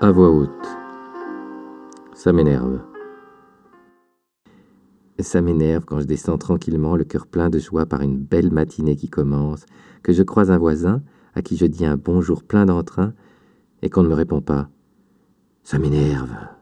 à voix haute. Ça m'énerve. Ça m'énerve quand je descends tranquillement, le cœur plein de joie par une belle matinée qui commence, que je croise un voisin à qui je dis un bonjour plein d'entrain et qu'on ne me répond pas. Ça m'énerve.